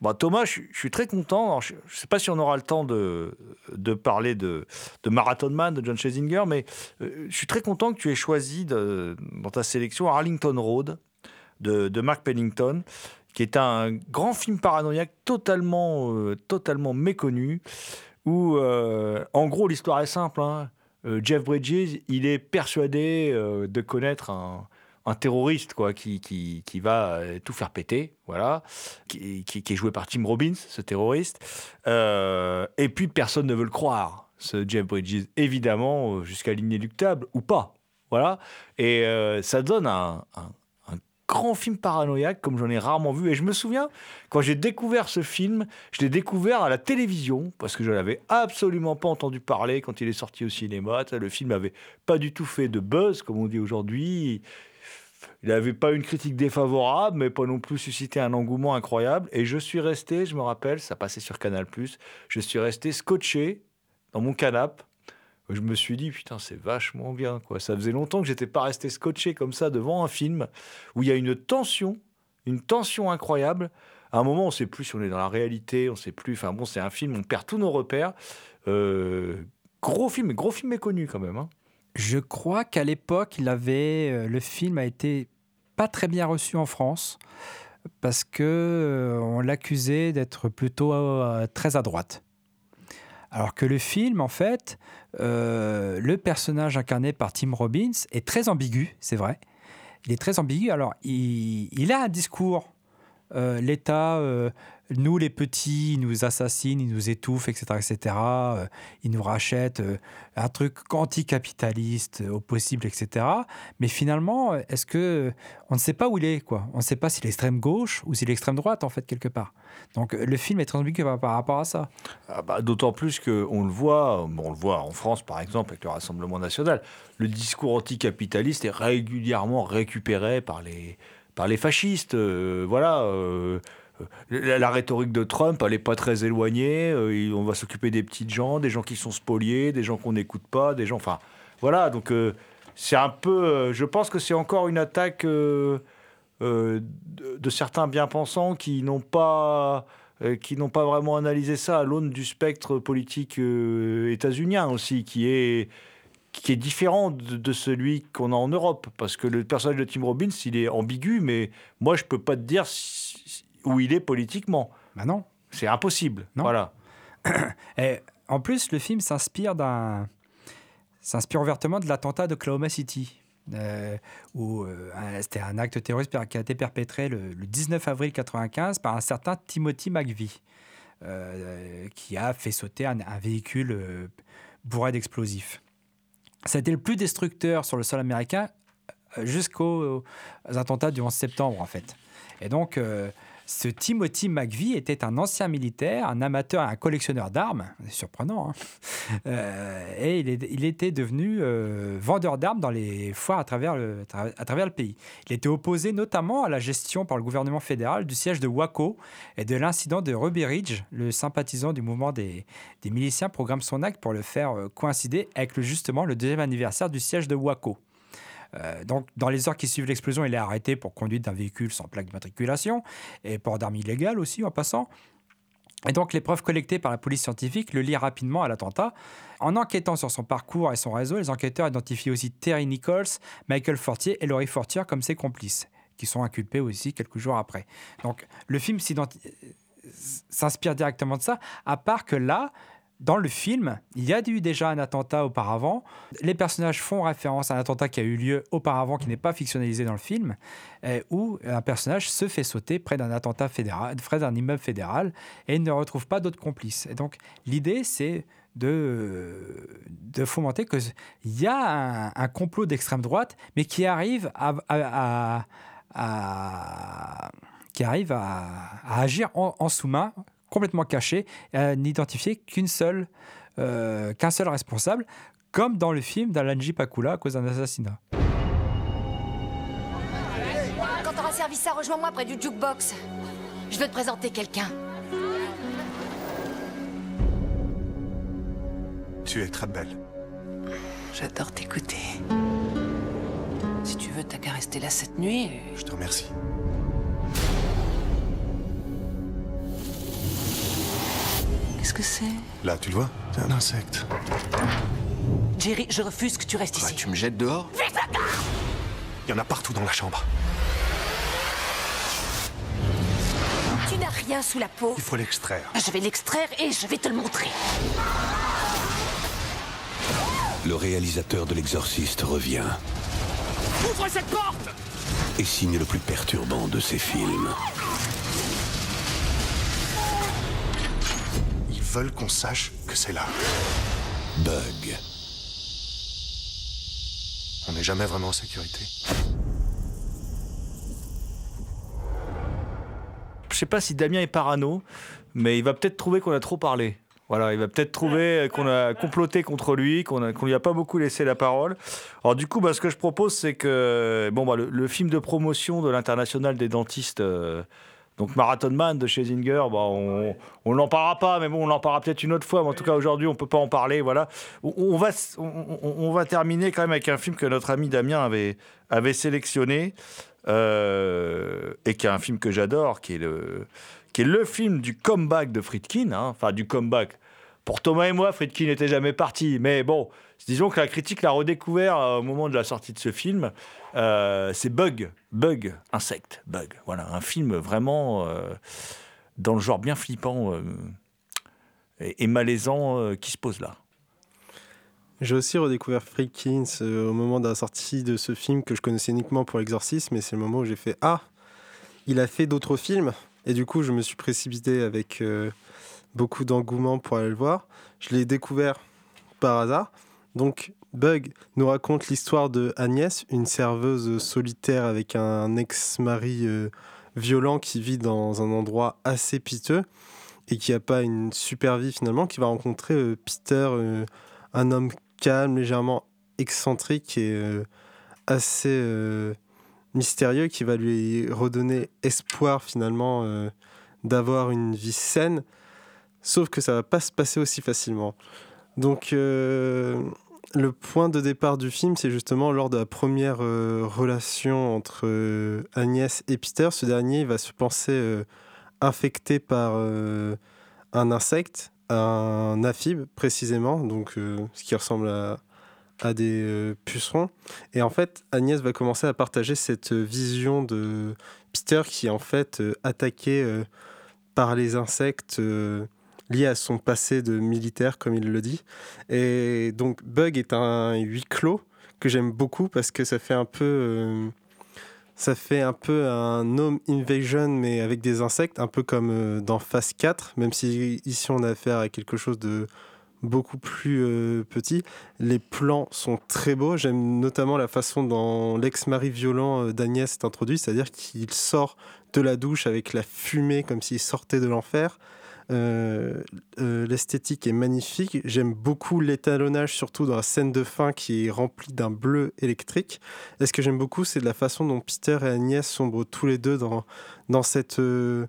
Speaker 1: Bon, Thomas, je, suis très content. Je ne sais pas si on aura le temps de, de parler de, de, Marathon Man de John Schlesinger, mais euh, je suis très content que tu aies choisi dans ta sélection Arlington Road de, Mark Pennington qui est un grand film paranoïaque totalement, euh, totalement méconnu, où, euh, en gros, l'histoire est simple. Hein. Jeff Bridges, il est persuadé de connaître un, un terroriste quoi, qui, qui, qui va euh, tout faire péter, voilà, qui, qui- est joué par Tim Robbins, ce terroriste. Euh, et puis personne ne veut le croire, ce Jeff Bridges, évidemment, euh, jusqu'à l'inéluctable, ou pas. Voilà. Et ça donne un, un- grand film paranoïaque, comme j'en ai rarement vu. Et je me souviens, quand j'ai découvert ce film, je l'ai découvert à la télévision, parce que je n'avais absolument pas entendu parler quand il est sorti au cinéma. Le film n'avait pas du tout fait de buzz, comme on dit aujourd'hui. Il n'avait pas une critique défavorable, mais pas non plus suscité un engouement incroyable. Et je suis resté, je me rappelle, ça passait sur Canal+, je suis resté scotché dans mon canapé. Je me suis dit, putain, c'est vachement bien. Quoi. Ça faisait longtemps que j'étais pas resté scotché comme ça devant un film où il y a une tension, une tension incroyable. À un moment, on ne sait plus si on est dans la réalité, on ne sait plus. Enfin bon, c'est un film, on perd tous nos repères. Euh, gros film, gros film méconnu quand même. hein.
Speaker 5: Je crois qu'à l'époque, euh, le film a été pas très bien reçu en France parce que euh, on l'accusait d'être plutôt euh, très à droite. Alors que le film, en fait, le personnage incarné par Tim Robbins est très ambigu, c'est vrai. Il est très ambigu. Alors, il, a un discours. L'État, nous les petits, il nous assassine, il nous étouffe, etc. etc. Euh, il nous rachète euh, un truc anticapitaliste euh, au possible, etc. Mais finalement, est-ce que on ne sait pas où il est, quoi On ne sait pas s'il est extrême gauche ou s'il est extrême droite, en fait, quelque part. Donc, le film est très ambigu par, rapport à ça.
Speaker 1: Ah bah, D'autant plus qu'on le voit, on le voit en France par exemple avec le Rassemblement national, le discours anticapitaliste est régulièrement récupéré par les, par les fascistes. voilà. La, la rhétorique de Trump, elle n'est pas très éloignée. euh, on va s'occuper des petites gens, des gens qui sont spoliés, des gens qu'on n'écoute pas, des gens. Enfin, voilà. Donc, euh, c'est un peu. euh, je pense que c'est encore une attaque euh, euh, de, certains bien-pensants qui n'ont pas euh, qui n'ont pas vraiment analysé ça à l'aune du spectre politique euh, états-unien aussi, qui est, qui est différent de, celui qu'on a en Europe. Parce que le personnage de Tim Robbins, il est ambigu, mais moi, je peux pas te dire où il est politiquement.
Speaker 5: Bah non.
Speaker 1: C'est impossible.
Speaker 5: Non.
Speaker 1: Voilà. (clears throat)
Speaker 5: Et en plus, le film s'inspire d'un, s'inspire ouvertement de l'attentat d'Oklahoma City, euh, où euh, c'était un acte terroriste qui a été perpétré le, le 19 avril 95 par un certain Timothy McVeigh, euh, qui a fait sauter un, un véhicule bourré d'explosifs. Ça a été le plus destructeur sur le sol américain jusqu'aux aux attentats du 11 septembre, en fait. Et donc, ce Timothy McVeigh était un ancien militaire, un amateur et un collectionneur d'armes. Surprenant. hein. (laughs) Euh, et il, était devenu euh, vendeur d'armes dans les foires à travers, le, pays. Il était opposé notamment à la gestion par le gouvernement fédéral du siège de Waco et de l'incident de Ruby Ridge. Le sympathisant du mouvement des, miliciens programme son acte pour le faire euh, coïncider avec justement le deuxième anniversaire du siège de Waco. Euh, donc, dans les heures qui suivent l'explosion, il est arrêté pour conduite d'un véhicule sans plaque d'immatriculation et port d'armes illégales aussi en passant. Et donc, les preuves collectées par la police scientifique le lient rapidement à l'attentat. En enquêtant sur son parcours et son réseau, les enquêteurs identifient aussi Terry Nichols, Michael Fortier et Laurie Fortier comme ses complices, qui sont inculpés aussi quelques jours après. Donc, le film s'inspire directement de ça, à part que là, dans le film, il y a eu déjà un attentat auparavant. Les personnages font référence à un attentat qui a eu lieu auparavant, qui n'est pas fictionnalisé dans le film, euh, où un personnage se fait sauter près d'un attentat fédéral, près d'un immeuble fédéral, et ne retrouve pas d'autres complices. Et donc, l'idée, c'est de, fomenter qu'il y a un, complot d'extrême droite, mais qui arrive à, qui arrive à, agir en sous-main, complètement caché, et à n'identifier qu'une seule, euh, qu'un seul responsable, comme dans le film d'Alanji Pakula à cause d'un assassinat.
Speaker 8: Quand t'auras servi ça, rejoins-moi près du jukebox. Je veux te présenter quelqu'un.
Speaker 4: Tu es très belle.
Speaker 11: J'adore t'écouter. Si tu veux, t'as qu'à rester là cette nuit.
Speaker 4: Je te remercie.
Speaker 11: Qu'est-ce que c'est
Speaker 4: Là, tu le vois C'est un insecte.
Speaker 11: Jerry, je refuse que tu restes ici.
Speaker 4: tu me jettes dehors Il y en a partout dans la chambre.
Speaker 8: Tu n'as rien sous la peau.
Speaker 4: Il faut l'extraire.
Speaker 11: Je vais l'extraire et je vais te le montrer.
Speaker 12: le réalisateur de L'Exorciste revient
Speaker 10: Ouvre cette porte
Speaker 12: et signe le plus perturbant de ses films.
Speaker 4: Veulent qu'on sache que c'est là.
Speaker 12: Bug.
Speaker 4: On n'est jamais vraiment en sécurité.
Speaker 1: Je sais pas si Damien est parano, mais il va peut-être trouver qu'on a trop parlé. Voilà, il va peut-être trouver qu'on a comploté contre lui, qu'on ne lui a pas beaucoup laissé la parole. Alors du coup, bah, ce que je propose, c'est que bon, bah, le, le film de promotion de l'international des dentistes, euh, donc Marathon Man de chez Zinger, bah, on on n'en parlera pas, mais bon, on en parlera peut-être une autre fois. Mais en tout cas, aujourd'hui, on peut pas en parler. Voilà, on, va on va terminer quand même avec un film que notre ami Damien avait avait sélectionné euh, et qui est un film que j'adore, qui est le qui est le film du comeback de Friedkin, hein, enfin du comeback. Pour Thomas et moi, Friedkin n'était jamais parti, mais bon, disons que la critique l'a redécouvert euh, au moment de la sortie de ce film. Euh, c'est Bug, Bug, insecte, Bug. Voilà, un film vraiment euh, dans le genre bien flippant et, malaisant qui se pose là.
Speaker 7: J'ai aussi redécouvert Freakins au moment de la sortie de ce film que je connaissais uniquement pour l'exorcisme, et c'est le moment où j'ai fait Ah, il a fait d'autres films. Et du coup, je me suis précipité avec beaucoup d'engouement pour aller le voir. Je l'ai découvert par hasard. Donc, Bug nous raconte l'histoire de Agnès, une serveuse solitaire avec un ex-mari euh, violent qui vit dans un endroit assez piteux et qui n'a pas une super vie finalement, qui va rencontrer euh, Peter, euh, un homme calme, légèrement excentrique et assez mystérieux, qui va lui redonner espoir finalement d'avoir une vie saine. Sauf que ça va pas se passer aussi facilement. Donc le point de départ du film, c'est justement lors de la première euh, relation entre euh, Agnès et Peter. Ce dernier va se penser euh, infecté par un insecte, un aphibe précisément, donc ce qui ressemble à, des pucerons. Et en fait, Agnès va commencer à partager cette vision de Peter qui est en fait attaqué par les insectes liés à son passé de militaire, comme il le dit. Et donc Bug est un huis clos que j'aime beaucoup parce que ça fait un peu... euh, ça fait un peu un home invasion, mais avec des insectes, un peu comme euh, dans Phase 4, même si ici on a affaire à quelque chose de beaucoup plus euh, petit. Les plans sont très beaux. J'aime notamment la façon dont l'ex-mari violent d'Agnès est introduit, c'est-à-dire qu'il sort de la douche avec la fumée comme s'il sortait de l'enfer. Euh, euh, L'esthétique est magnifique. J'aime beaucoup l'étalonnage, surtout dans la scène de fin qui est remplie d'un bleu électrique. Et ce que j'aime beaucoup, c'est de la façon dont Peter et Agnès sombrent tous les deux dans, cette. euh,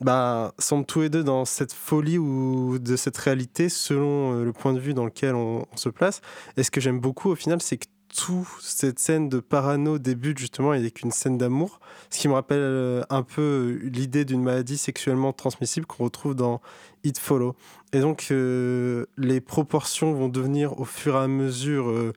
Speaker 7: bah, tous les deux dans cette folie ou de cette réalité selon le point de vue dans lequel on, on se place. Et ce que j'aime beaucoup au final, c'est que toute cette scène de parano débute justement avec une scène d'amour, ce qui me rappelle euh, un peu l'idée d'une maladie sexuellement transmissible qu'on retrouve dans It Follow. Et donc euh, les proportions vont devenir au fur et à mesure euh,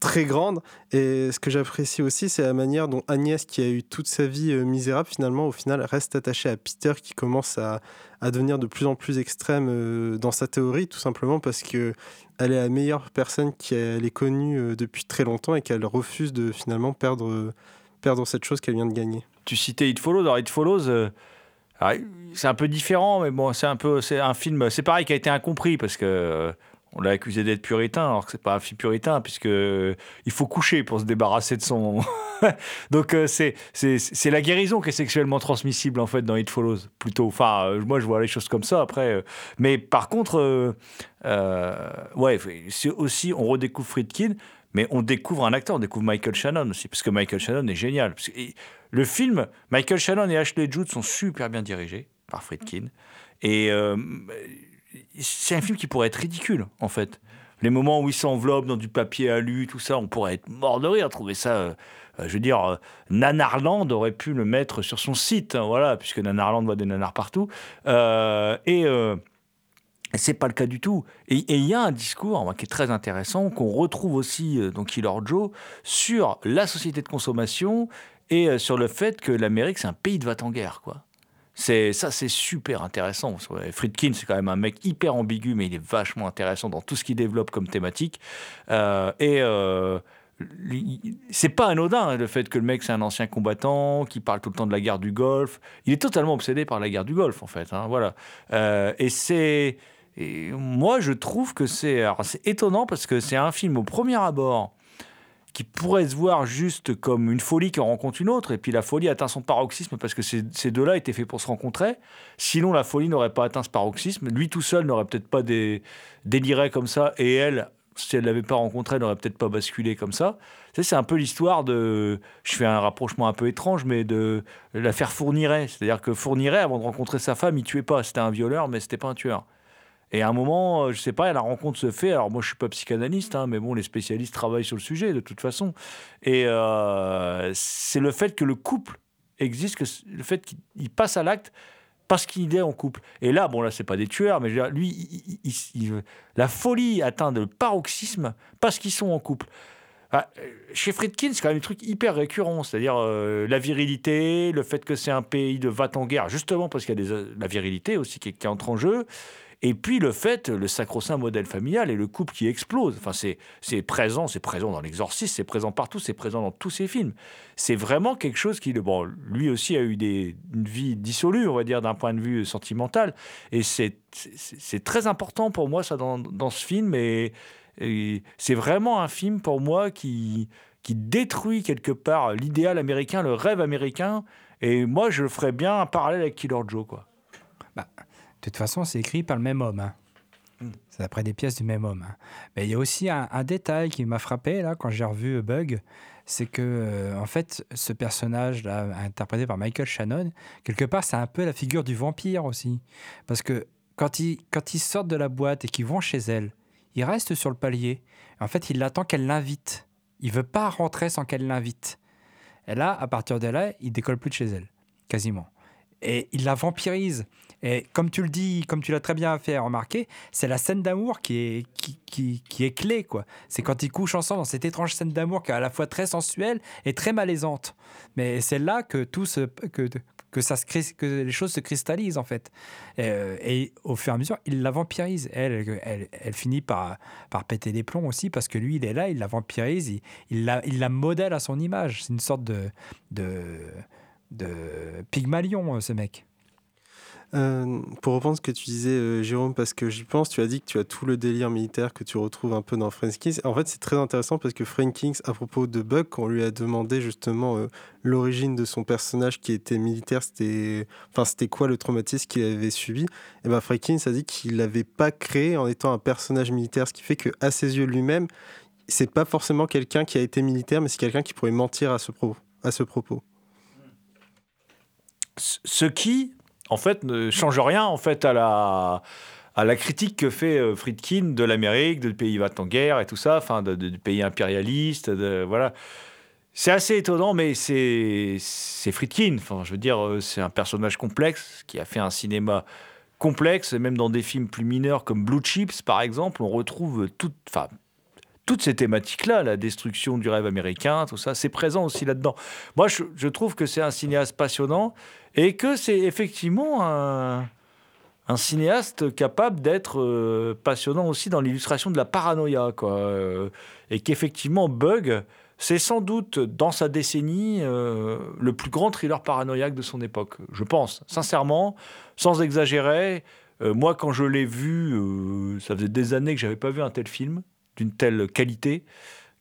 Speaker 7: très grandes. Et ce que j'apprécie aussi, c'est la manière dont Agnès, qui a eu toute sa vie misérable, finalement, au final, reste attachée à Peter, qui commence à, à devenir de plus en plus extrême euh, dans sa théorie, tout simplement parce que elle est la meilleure personne qu'elle ait connue euh, depuis très longtemps et qu'elle refuse de finalement perdre, euh, perdre cette chose qu'elle vient de gagner.
Speaker 1: Tu citais It Follows. Dans It Follows, alors, c'est un peu différent, mais bon, c'est un un film, c'est pareil qui a été incompris parce que on l'a accusé d'être puritain, alors que c'est pas un film puritain puisque il faut coucher pour se débarrasser de son. (laughs) Donc euh, c'est c'est la guérison qui est sexuellement transmissible en fait dans It Follows plutôt. Enfin, euh, moi je vois les choses comme ça après. euh, mais par contre, euh, ouais, c'est aussi on redécouvre Friedkin. Mais on découvre un acteur, on découvre Michael Shannon aussi, parce que Michael Shannon est génial. Le film, Michael Shannon et Ashley Judd sont super bien dirigés par Friedkin. Et c'est un film qui pourrait être ridicule, en fait. Les moments où il s'enveloppe dans du papier alu, tout ça, on pourrait être mort de rire, trouver ça. Euh, je veux dire, euh, Nanarland aurait pu le mettre sur son site, hein, voilà, puisque Nanarland voit des nanars partout. Euh, et. c'est pas le cas du tout. Et il y a un discours moi, qui est très intéressant, qu'on retrouve aussi dans Killer Joe, sur la société de consommation et sur le fait que l'Amérique, c'est un pays de va-t-en-guerre. quoi. C'est ça, c'est super intéressant. Friedkin, c'est quand même un mec hyper ambigu, mais il est vachement intéressant dans tout ce qu'il développe comme thématique. Et c'est pas anodin hein, le fait que le mec c'est un ancien combattant qui parle tout le temps de la guerre du Golfe. Il est totalement obsédé par la guerre du Golfe en fait. hein, voilà. Euh, et c'est moi je trouve que c'est étonnant parce que c'est un film au premier abord qui pourrait se voir juste comme une folie qui en rencontre une autre, et puis la folie atteint son paroxysme parce que ces, ces deux-là étaient faits pour se rencontrer. Sinon, la folie n'aurait pas atteint ce paroxysme. Lui tout seul n'aurait peut-être pas des, déliré comme ça, et elle, si elle ne l'avait pas rencontré, elle n'aurait peut-être pas basculé comme ça. C'est un peu l'histoire de. Je fais un rapprochement un peu étrange, mais de l'affaire Fourniret. C'est-à-dire que Fourniret, avant de rencontrer sa femme, il tuait pas. C'était un violeur, mais c'était pas un tueur. Et à un moment, euh, je sais pas, la rencontre se fait. Alors moi, je suis pas psychanalyste, hein, mais bon, les spécialistes travaillent sur le sujet de toute façon. Et euh, c'est le fait que le couple existe, que le fait qu'il passe à l'acte parce qu'il est en couple. Et là, bon, là, c'est pas des tueurs, mais lui, il- la folie atteint le paroxysme parce qu'ils sont en couple. Ah, euh, chez Friedkin, c'est quand même un truc hyper récurrent, c'est-à-dire euh, la virilité, le fait que c'est un pays de va en guerre, justement parce qu'il y a euh, la virilité aussi qui entre en jeu, et puis le fait, le sacro-saint modèle familial et le couple qui explose. Enfin, c'est présent, c'est présent dans l'Exorciste, c'est présent partout, c'est présent dans tous ses films. C'est vraiment quelque chose qui, bon, lui aussi a eu une vie dissolue, on va dire, d'un point de vue sentimental, et c'est très important pour moi ça dans, ce film, et, c'est vraiment un film pour moi qui détruit quelque part l'idéal américain, le rêve américain, et moi je ferais bien un parallèle avec Killer Joe, quoi.
Speaker 5: De toute façon, c'est écrit par le même homme. hein.
Speaker 1: Hmm.
Speaker 5: C'est d'après des pièces du même homme. hein. Mais il y a aussi un, un détail qui m'a frappé là quand j'ai revu Bug, c'est que euh, en fait, ce personnage là, interprété par Michael Shannon, quelque part, c'est un peu la figure du vampire aussi, parce que quand ils quand ils sortent de la boîte et qu'ils vont chez elle, il reste sur le palier. En fait, il attend qu'elle l'invite. Il veut pas rentrer sans qu'elle l'invite. Et là, à partir de là, il décolle plus de chez elle, quasiment. Et il la vampirise. Et comme tu le dis, comme tu l'as très bien fait remarquer, c'est la scène d'amour qui est, qui, qui, est clé. quoi. C'est quand ils couchent ensemble dans cette étrange scène d'amour qui est à la fois très sensuelle et très malaisante. Mais c'est là que tout se, que, que, ça se, que les choses se cristallisent en fait. Et, euh, et au fur et à mesure, il la vampirise. Elle, elle, elle finit par, par péter les plombs aussi parce que lui, il est là, il la vampirise, il, il, la, il la modèle à son image. C'est une sorte de, de, de Pygmalion, euh, ce mec.
Speaker 7: Euh, pour reprendre ce que tu disais, euh, Jérôme, parce que j'y pense, tu as dit que tu as tout le délire militaire que tu retrouves un peu dans Frankins. En fait, c'est très intéressant parce que Frankins, à propos de Buck, on lui a demandé justement euh, l'origine de son personnage qui était militaire, c'était enfin, c'était quoi le traumatisme qu'il avait subi, et ben Frankins a dit qu'il l'avait pas créé en étant un personnage militaire, ce qui fait que à ses yeux lui-même, c'est pas forcément quelqu'un qui a été militaire, mais c'est quelqu'un qui pourrait mentir à ce propos.
Speaker 1: ce qui, en fait, ne change rien en fait à la à la critique que fait euh, Friedkin de l'Amérique, de pays va en guerre et tout ça, enfin du pays impérialiste, voilà. C'est assez étonnant, mais c'est c'est Friedkin. Enfin, je veux dire, euh, c'est un personnage complexe qui a fait un cinéma complexe, même dans des films plus mineurs comme Blue Chips, par exemple, on retrouve tout, enfin, toutes ces thématiques-là, la destruction du rêve américain, tout ça, c'est présent aussi là-dedans. Moi, je, trouve que c'est un cinéaste passionnant et que c'est effectivement un, cinéaste capable d'être euh, passionnant aussi dans l'illustration de la paranoïa, quoi. Euh, et qu'effectivement, Bug, c'est sans doute dans sa décennie euh, le plus grand thriller paranoïaque de son époque, je pense, sincèrement, sans exagérer. Moi, quand je l'ai vu, ça faisait des années que j'avais pas vu un tel film d'une telle qualité,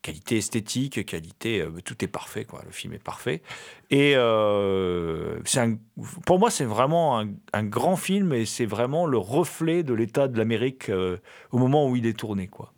Speaker 1: qualité esthétique, qualité, euh, tout est parfait, quoi. Le film est parfait. Et euh, un- pour moi, c'est vraiment un, un grand film et c'est vraiment le reflet de l'état de l'Amérique euh, au moment où il est tourné, quoi.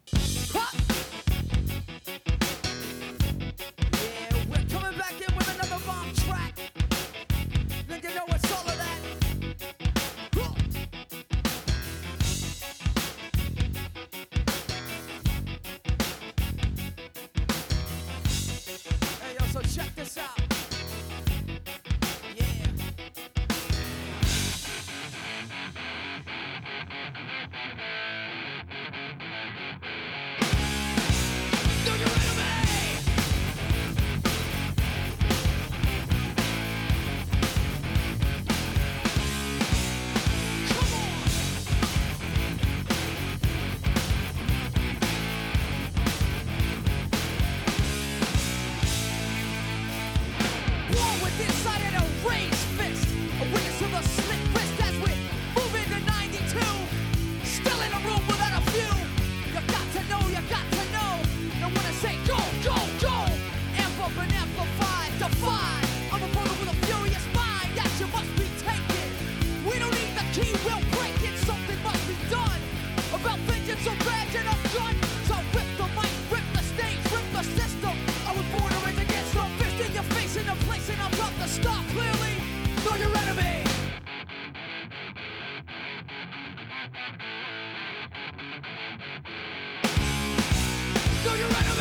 Speaker 13: you run away?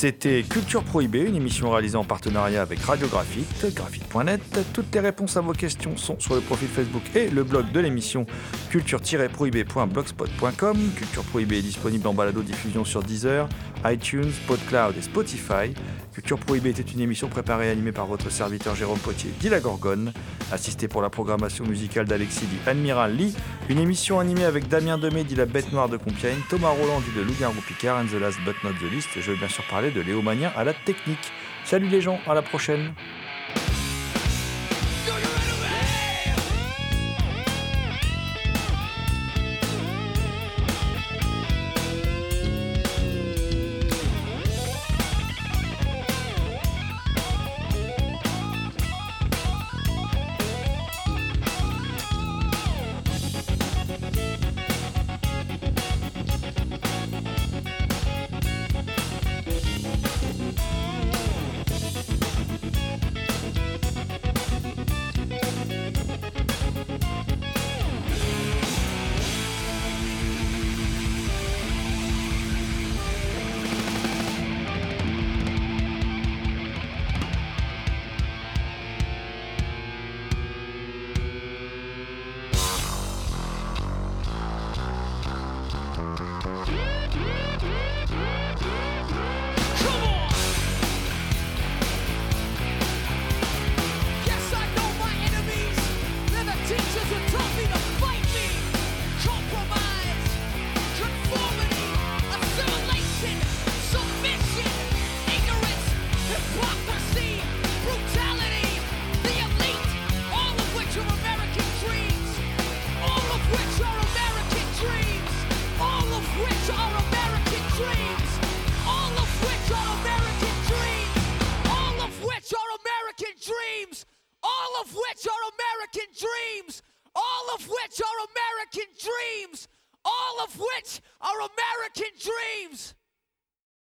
Speaker 1: C'était Culture Prohibée, une émission réalisée en partenariat avec Radio Graphite, graphite.net. Toutes les réponses à vos questions sont sur le profil Facebook et le blog de l'émission culture-prohibée.blogspot.com. Culture Prohibée est disponible en balado-diffusion sur Deezer, iTunes, PodCloud et Spotify. Culture Prohibée était une émission préparée et animée par votre serviteur Jérôme Potier, dit la Gorgone, assisté pour la programmation musicale d'Alexis dit Admiral Lee. Une émission animée avec Damien Demet dit la bête noire de Compiègne, Thomas Roland dit le loup-garou Picard, and the last but not the List, Je veux bien sûr parler de Léo Magnien à la technique. Salut les gens, à la prochaine!